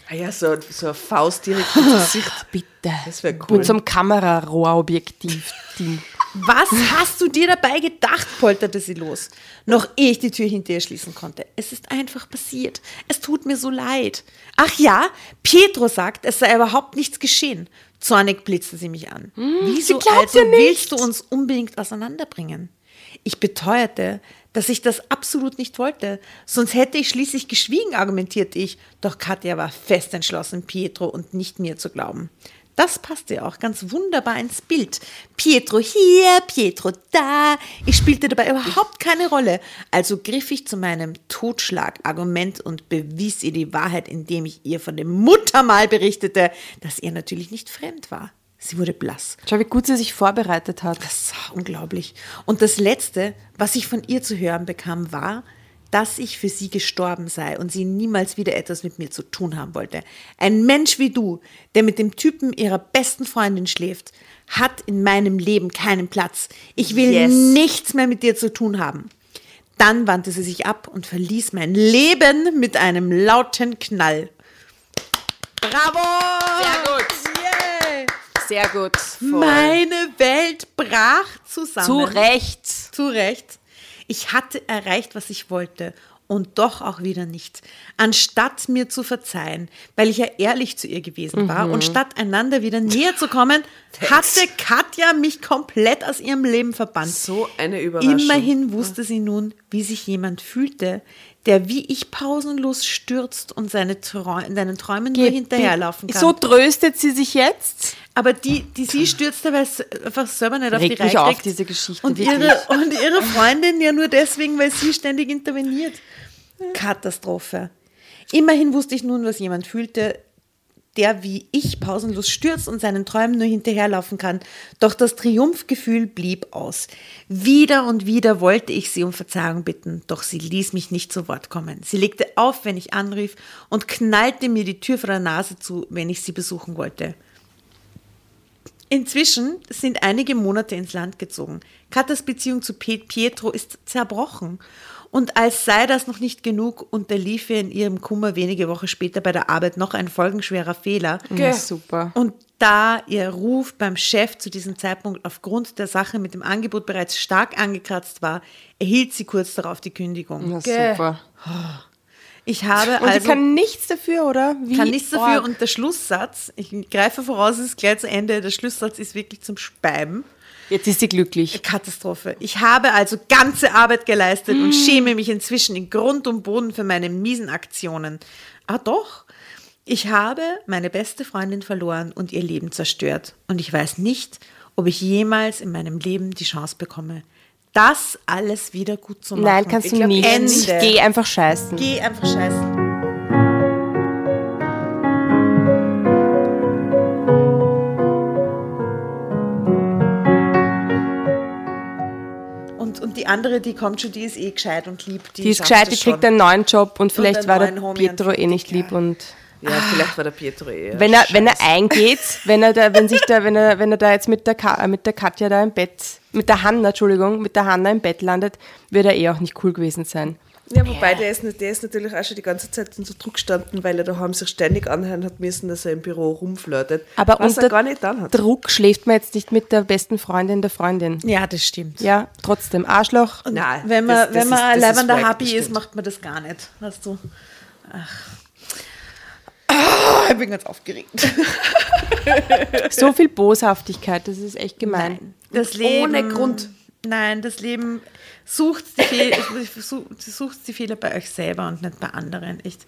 Ah ja, so, so eine Faust direkt ins Gesicht. Bitte. Das wäre cool. Mit so einem Kamerarohrobjektiv-Ding. Was hast du dir dabei gedacht? polterte sie los, noch ehe ich die Tür hinter ihr schließen konnte. Es ist einfach passiert. Es tut mir so leid. Ach ja, Pietro sagt, es sei überhaupt nichts geschehen. Zornig blitzte sie mich an. Wieso Hm, glaubt also nicht. willst du uns unbedingt auseinanderbringen? Ich beteuerte, dass ich das absolut nicht wollte. Sonst hätte ich schließlich geschwiegen, argumentierte ich. Doch Katja war fest entschlossen, Pietro und nicht mir zu glauben. Das passte auch ganz wunderbar ins Bild. Pietro hier, Pietro da. Ich spielte dabei überhaupt keine Rolle. Also griff ich zu meinem Totschlagargument und bewies ihr die Wahrheit, indem ich ihr von dem Muttermal berichtete, dass er natürlich nicht fremd war. Sie wurde blass. Schau, wie gut sie sich vorbereitet hat. Das war unglaublich. Und das Letzte, was ich von ihr zu hören bekam, war, dass ich für sie gestorben sei und sie niemals wieder etwas mit mir zu tun haben wollte. Ein Mensch wie du, der mit dem Typen ihrer besten Freundin schläft, hat in meinem Leben keinen Platz. Ich will Yes. nichts mehr mit dir zu tun haben. Dann wandte sie sich ab und verließ mein Leben mit einem lauten Knall. Bravo! Sehr gut. Yeah. Sehr gut. Meine Welt brach zusammen. Zu Recht. Zu Recht. Ich hatte erreicht, was ich wollte. Und doch auch wieder nicht. Anstatt mir zu verzeihen, weil ich ja ehrlich zu ihr gewesen war Mhm. und statt einander wieder näher zu kommen, hatte Katja mich komplett aus ihrem Leben verbannt. So eine Überraschung. Immerhin wusste sie nun, wie sich jemand fühlte, der wie ich pausenlos stürzt und seine Trau seinen Träumen nur hinterherlaufen kann. So tröstet sie sich jetzt. Aber die, die sie stürzte, weil es einfach selber nicht auf Regt die Reihe auf, diese Geschichte, Und wirklich. ihre, und ihre Freundin ja nur deswegen, weil sie ständig interveniert. Katastrophe. Immerhin wusste ich nun, was jemand fühlte, der wie ich pausenlos stürzt und seinen Träumen nur hinterherlaufen kann. Doch das Triumphgefühl blieb aus. Wieder und wieder wollte ich sie um Verzeihung bitten, doch sie ließ mich nicht zu Wort kommen. Sie legte auf, wenn ich anrief und knallte mir die Tür vor der Nase zu, wenn ich sie besuchen wollte. Inzwischen sind einige Monate ins Land gezogen. Katas Beziehung zu Pietro ist zerbrochen. Und als sei das noch nicht genug, unterlief ihr in ihrem Kummer wenige Wochen später bei der Arbeit noch ein folgenschwerer Fehler. Ja, super. Und da ihr Ruf beim Chef zu diesem Zeitpunkt aufgrund der Sache mit dem Angebot bereits stark angekratzt war, erhielt sie kurz darauf die Kündigung. Ja, super. Ich habe Und also sie kann nichts dafür, oder? Wie kann nichts dafür und der Schlusssatz, ich greife voraus, es ist gleich zu Ende, der Schlusssatz ist wirklich zum Speiben. Jetzt ist sie glücklich. Katastrophe. Ich habe also ganze Arbeit geleistet und schäme mich inzwischen in Grund und Boden für meine miesen Aktionen. Ah doch, ich habe meine beste Freundin verloren und ihr Leben zerstört. Und ich weiß nicht, ob ich jemals in meinem Leben die Chance bekomme, das alles wieder gut zu machen. Nein, kannst Ich du glaub, nicht. Ende. Geh einfach scheißen. Geh einfach scheißen. Und, und die andere, die kommt schon, die ist eh gescheit und lieb. Die ist schafft gescheit, die kriegt einen neuen Job und vielleicht einen war der Pietro und eh nicht lieb ja. und Ja, vielleicht war der Pietro eher. wenn er, wenn er eingeht, wenn er da, wenn sich da, wenn er, wenn er da jetzt mit der, Ka mit der Katja da im Bett, mit der Hanna, Entschuldigung, mit der Hanna im Bett landet, wird er eh auch nicht cool gewesen sein. Ja, wobei der ist, nicht- der ist natürlich auch schon die ganze Zeit unter Druck gestanden, weil er daheim sich ständig anhören hat müssen, dass er im Büro rumflirtet. Aber was unter er gar nicht dann hat. Druck schläft man jetzt nicht mit der besten Freundin der Freundin. Ja, das stimmt. Ja, trotzdem, Arschloch. Nein, Wenn man, das- das wenn man ist wack, das Happy ist, macht man das gar nicht. Weißt du? Ach. Ah, ich bin ganz aufgeregt. So viel Boshaftigkeit, das ist echt gemein. Das Leben, Ohne Grund. Nein, das Leben sucht die, Fehl, sucht, sucht die Fehler bei euch selber und nicht bei anderen. Echt.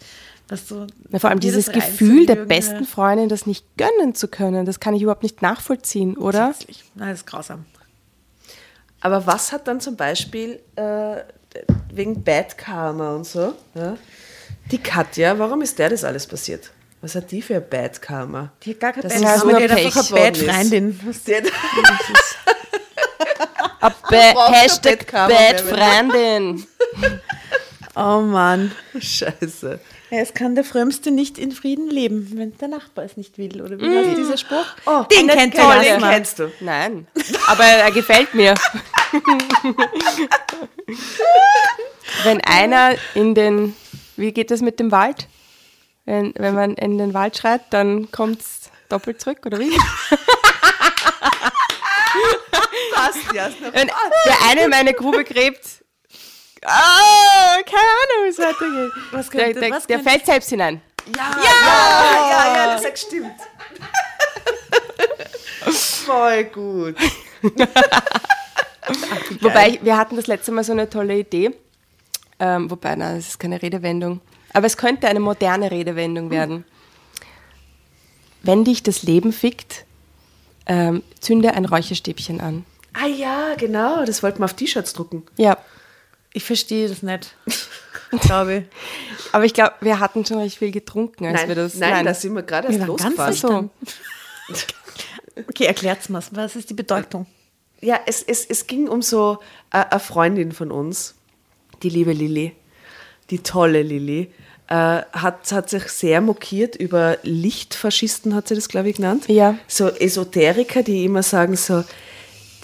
Weißt du, Na, vor allem dieses Gefühl der besten Freundin, das nicht gönnen zu können, das kann ich überhaupt nicht nachvollziehen, oder? Nein, das ist grausam. Aber was hat dann zum Beispiel äh, wegen Bad Karma und so, ja? Die Katja, warum ist der das alles passiert? Was hat die für ein Bad Karma? Die hat gar keine Das Bad Karma, die hat einfach eine Bad ist. Freundin. A ba Hashtag Bad Karma Bad Freundin. Oh Mann. Scheiße. Es kann der Frömmste nicht in Frieden leben, wenn der Nachbar es nicht will. Oder wie heißt dieser Spruch? Oh, den den kennt der den kennst du. Nein, aber er gefällt mir. Wenn einer in den, wie geht das mit dem Wald? Wenn, wenn man in den Wald schreit, dann kommt es doppelt zurück, oder wie? Passt, Jasna. Wenn der eine in meine Grube gräbt, ah, keine Ahnung, es weitergeht. Was Der, könnte- der, was der fällt selbst hinein. Ja, ja, ja, ja, das sagt stimmt. Voll gut. Wobei, wir hatten das letzte Mal so eine tolle Idee. Ähm, wobei, nein, das ist keine Redewendung. Aber es könnte eine moderne Redewendung werden. Wenn dich das Leben fickt, ähm, zünde ein Räucherstäbchen an. Ah ja, genau, das wollten wir auf T-Shirts drucken. Ja, Ich verstehe das nicht. Glaube ich. aber ich glaube, wir hatten schon recht viel getrunken, als Nein, wir das. nein, da sind wir gerade erst Wir waren ganz losgefahren. so. Okay, erklärt's mal. Was ist die Bedeutung? Ja, es, es, es ging um so äh, eine Freundin von uns, die liebe Lilly, die tolle Lilly, äh, hat, hat sich sehr mokiert über Lichtfaschisten, hat sie das, glaube ich, genannt. Ja. So Esoteriker, die immer sagen so,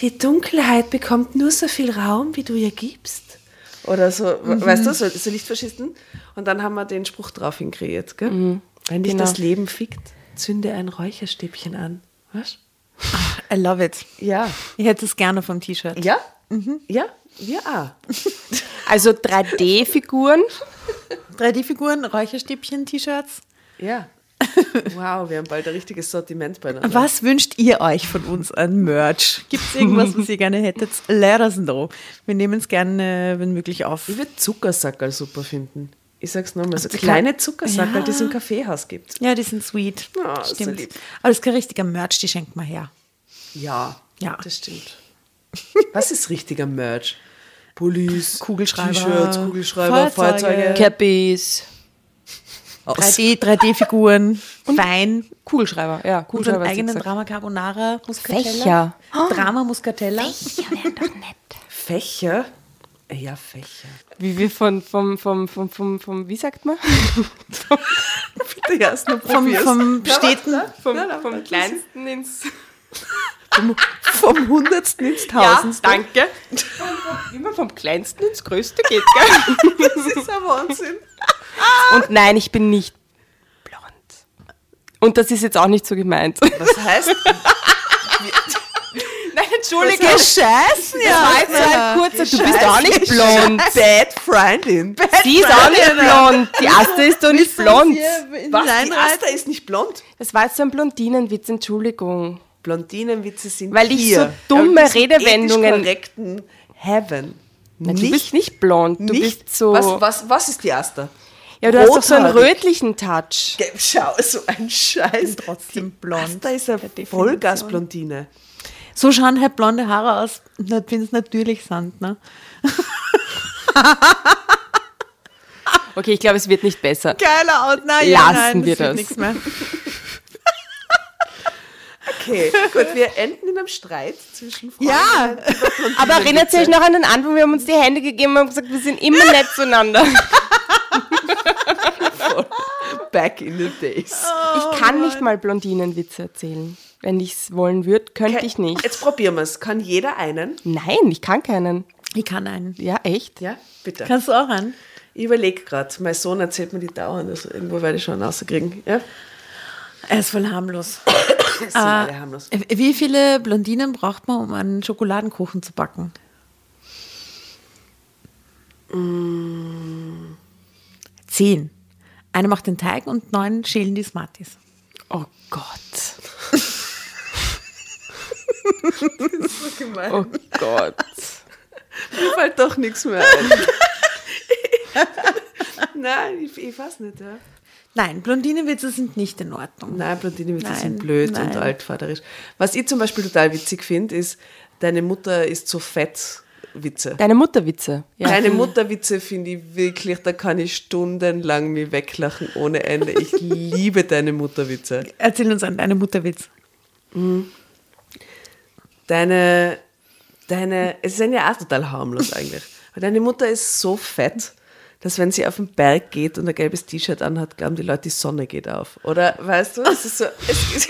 die Dunkelheit bekommt nur so viel Raum, wie du ihr gibst. Oder so, weißt du, so, so Lichtfaschisten. Und dann haben wir den Spruch drauf kreiert, gell? Wenn dich genau. das Leben fickt, zünde ein Räucherstäbchen an. Was? I love it. Ja. Ich hätte es gerne vom T-Shirt. Ja? Ja, wir auch. Also 3D-Figuren. 3D-Figuren, Räucherstäbchen, T-Shirts. Ja. Wow, wir haben bald ein richtiges Sortiment beieinander. Was wünscht ihr euch von uns an Merch? Gibt es irgendwas, was ihr gerne hättet? Let us know. Wir nehmen es gerne, wenn möglich, auf. Ich würde Zuckersackerl super finden. Ich sag's nochmal, so die kleine Kle- Zuckersackerl, Ja. die es im Kaffeehaus gibt. Ja, die sind sweet. Ja, so stimmt. lieb. Aber das ist kein richtiger Merch, die schenkt man her. Ja, Ja. das stimmt. Was ist richtiger Merch? Pullis, Kugelschreiber, T-Shirts, Kugelschreiber, Feuerzeuge. Cappies. 3D, 3D-Figuren, Wein, Kugelschreiber, ja, unseren Kugelschreiber. du eigenen. Drama Carbonara, Muscatella. Fächer. Drama Muscatella. Fächer? Ja, Fächer. Wie wir von, vom, vom, vom, vom, vom, wie sagt man? Bitte, ist nur Vom, vom warte, Vom, vom warte, kleinsten ins. Vom, vom Hundertsten ins Ja, Tausendste. danke. Wie man vom Kleinsten ins Größte geht, gell? Das ist ein Wahnsinn. Und nein, ich bin nicht blond. Und das ist jetzt auch nicht so gemeint. Was heißt, Nein, Entschuldige. Gescheißen, Das war jetzt kurzer, du bist auch nicht blond. Bad Freundin. Sie ist auch nicht blond. Die Asta ist doch nicht blond. Was, die Asta ist nicht blond? Das war jetzt so ein Blondinenwitz, Entschuldigung. Blondinenwitze sind Weil ich hier. so dumme Redewendungen- korrekten Heaven. Na, du bist nicht blond, du nicht, bist so... Was, was, was ist die Asta? ja, du hast doch so einen rothaarig. rötlichen Touch. Schau, so ein Scheiß. trotzdem Die blond. Asta ist eine Vollgasblondine. So schauen halt blonde Haare aus, wenn es natürlich sind. Ne? Okay, ich glaube, es wird nicht besser. Geiler Out. Nein, ja, nein, nein, das wir wird das. nichts mehr. Okay, gut, wir enden in einem Streit zwischen Frauen. Ja, Aber erinnert ihr euch noch an den Anfang? Wir haben uns die Hände gegeben und haben gesagt, wir sind immer nett zueinander. Back in the days. Ich kann nicht mal Blondinenwitze erzählen. Wenn ich es wollen würde, könnte ich nicht. Jetzt probieren wir es. Kann jeder einen? Nein, ich kann keinen. ich kann einen. Ja, echt? Ja, bitte. Kannst du auch einen? Ich überlege gerade. Mein Sohn erzählt mir die dauernd. Also irgendwo werde ich schon rauskriegen. Ja? Er ist voll harmlos. Das harmlos. Wie viele Blondinen braucht man, um einen Schokoladenkuchen zu backen? Zehn. Eine macht den Teig und neun schälen die Smarties. Oh Gott. Gemein. Oh Gott. Mir fällt doch nichts mehr ein. Nein, ich, ich weiß nicht. Ja. Nein, Blondinenwitze sind nicht in Ordnung. Nein, Blondinenwitze Nein, sind blöd und nein. altvaterisch. Was ich zum Beispiel total witzig finde, ist, deine Mutter ist so fett Witze. Deine Mutterwitze. Ja. Deine Mutterwitze finde ich wirklich, da kann ich stundenlang mich weglachen ohne Ende. Ich liebe deine Mutterwitze. Erzähl uns an deine Mutterwitz. Deine, deine, es sind ja auch total harmlos eigentlich. Aber deine Mutter ist so fett, dass wenn sie auf den Berg geht und ein gelbes T-Shirt anhat, glauben die Leute, die Sonne geht auf. Oder weißt du, es ist so, es ist,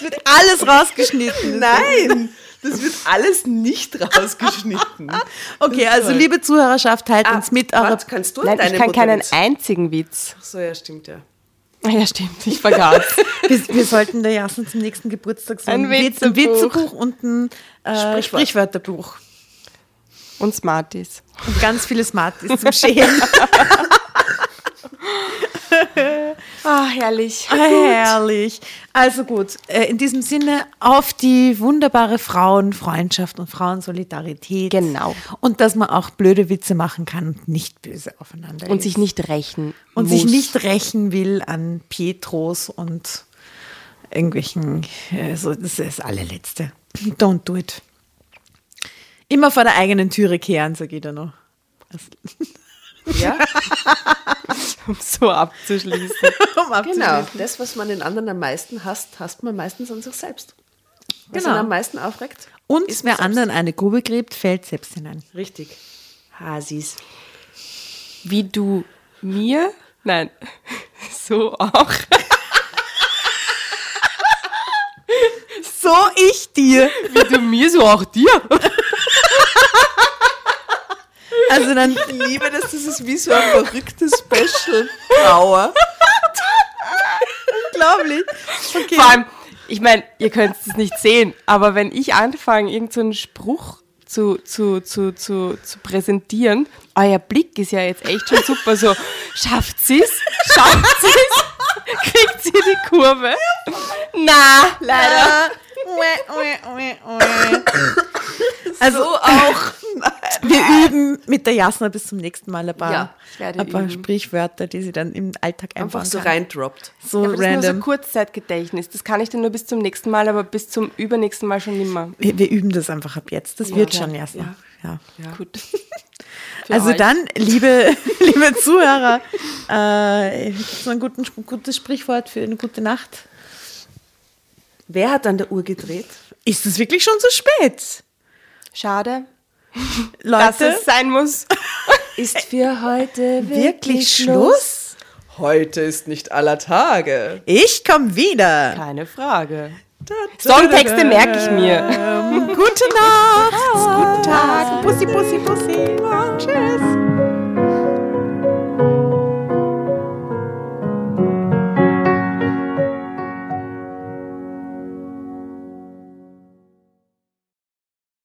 Wird alles rausgeschnitten. nein, das wird alles nicht rausgeschnitten. Okay, also liebe Zuhörerschaft, teilt uns mit Warte, kannst du Nein, ich kann keinen Mutterwitz? einzigen Witz. Ach so, ja, stimmt ja. Ah Ja, stimmt, ich vergaß. Wir, wir sollten der Jassen zum nächsten Geburtstag so Ein ein, Witz, ein Witzebuch. Witzebuch und ein äh, Sprichwort. Sprichwörterbuch. Und Smarties. Und ganz viele Smarties zum Schälen. Ah, herrlich. Herrlich. Also gut, äh, in diesem Sinne auf die wunderbare Frauenfreundschaft und Frauensolidarität. Genau. Und dass man auch blöde Witze machen kann und nicht böse aufeinander Und ist. sich nicht rächen und muss. sich nicht rächen will an Pietros und irgendwelchen, äh, so, das ist das allerletzte. Don't do it. Immer vor der eigenen Türe kehren, sage ich da noch. Ja, um so abzuschließen. Um abzuschließen. genau. Das, was man den anderen am meisten hasst, hasst man meistens an sich selbst. Was Genau. ihn am meisten aufregt. Und ist wer man selbst. anderen eine Grube gräbt, fällt selbst hinein. Richtig. Hasis. Wie du mir, nein, so auch. So ich dir. Wie du mir, so auch dir. Also dann Ich liebe das, das ist wie so ein verrücktes Special Trauer. unglaublich. Okay. Vor allem, ich meine, ihr könnt es nicht sehen, aber wenn ich anfange, irgendeinen so Spruch zu, zu, zu, zu, zu präsentieren, euer Blick ist ja jetzt echt schon super. So, schafft sie's? Schafft sie's? Kriegt sie die Kurve? Na, leider. Also auch. Wir üben mit der Jasna bis zum nächsten Mal ein paar, Ja, ein paar. Sprichwörter, die sie dann im Alltag Einfach so reindroppt. So Ja, aber das ist nur so random. Kurzzeitgedächtnis. Das kann ich dann nur bis zum nächsten Mal, aber bis zum übernächsten Mal schon nimmer. wir, wir üben das einfach ab jetzt. Das wird klar. schon, Jasna. Ja. Gut. Für Also euch. dann, liebe, liebe Zuhörer, äh, noch ein guten, gutes Sprichwort für eine gute Nacht? Wer hat an der Uhr gedreht? Ist es wirklich schon so spät? Schade. Leute, dass es sein muss. Ist für heute wirklich, wirklich Schluss? Schluss? Heute ist nicht aller Tage. Ich komme wieder. Keine Frage. Songtexte merke ich mir. Gute Nacht. Guten Tag. Bussi, bussi, bussi. Tschüss.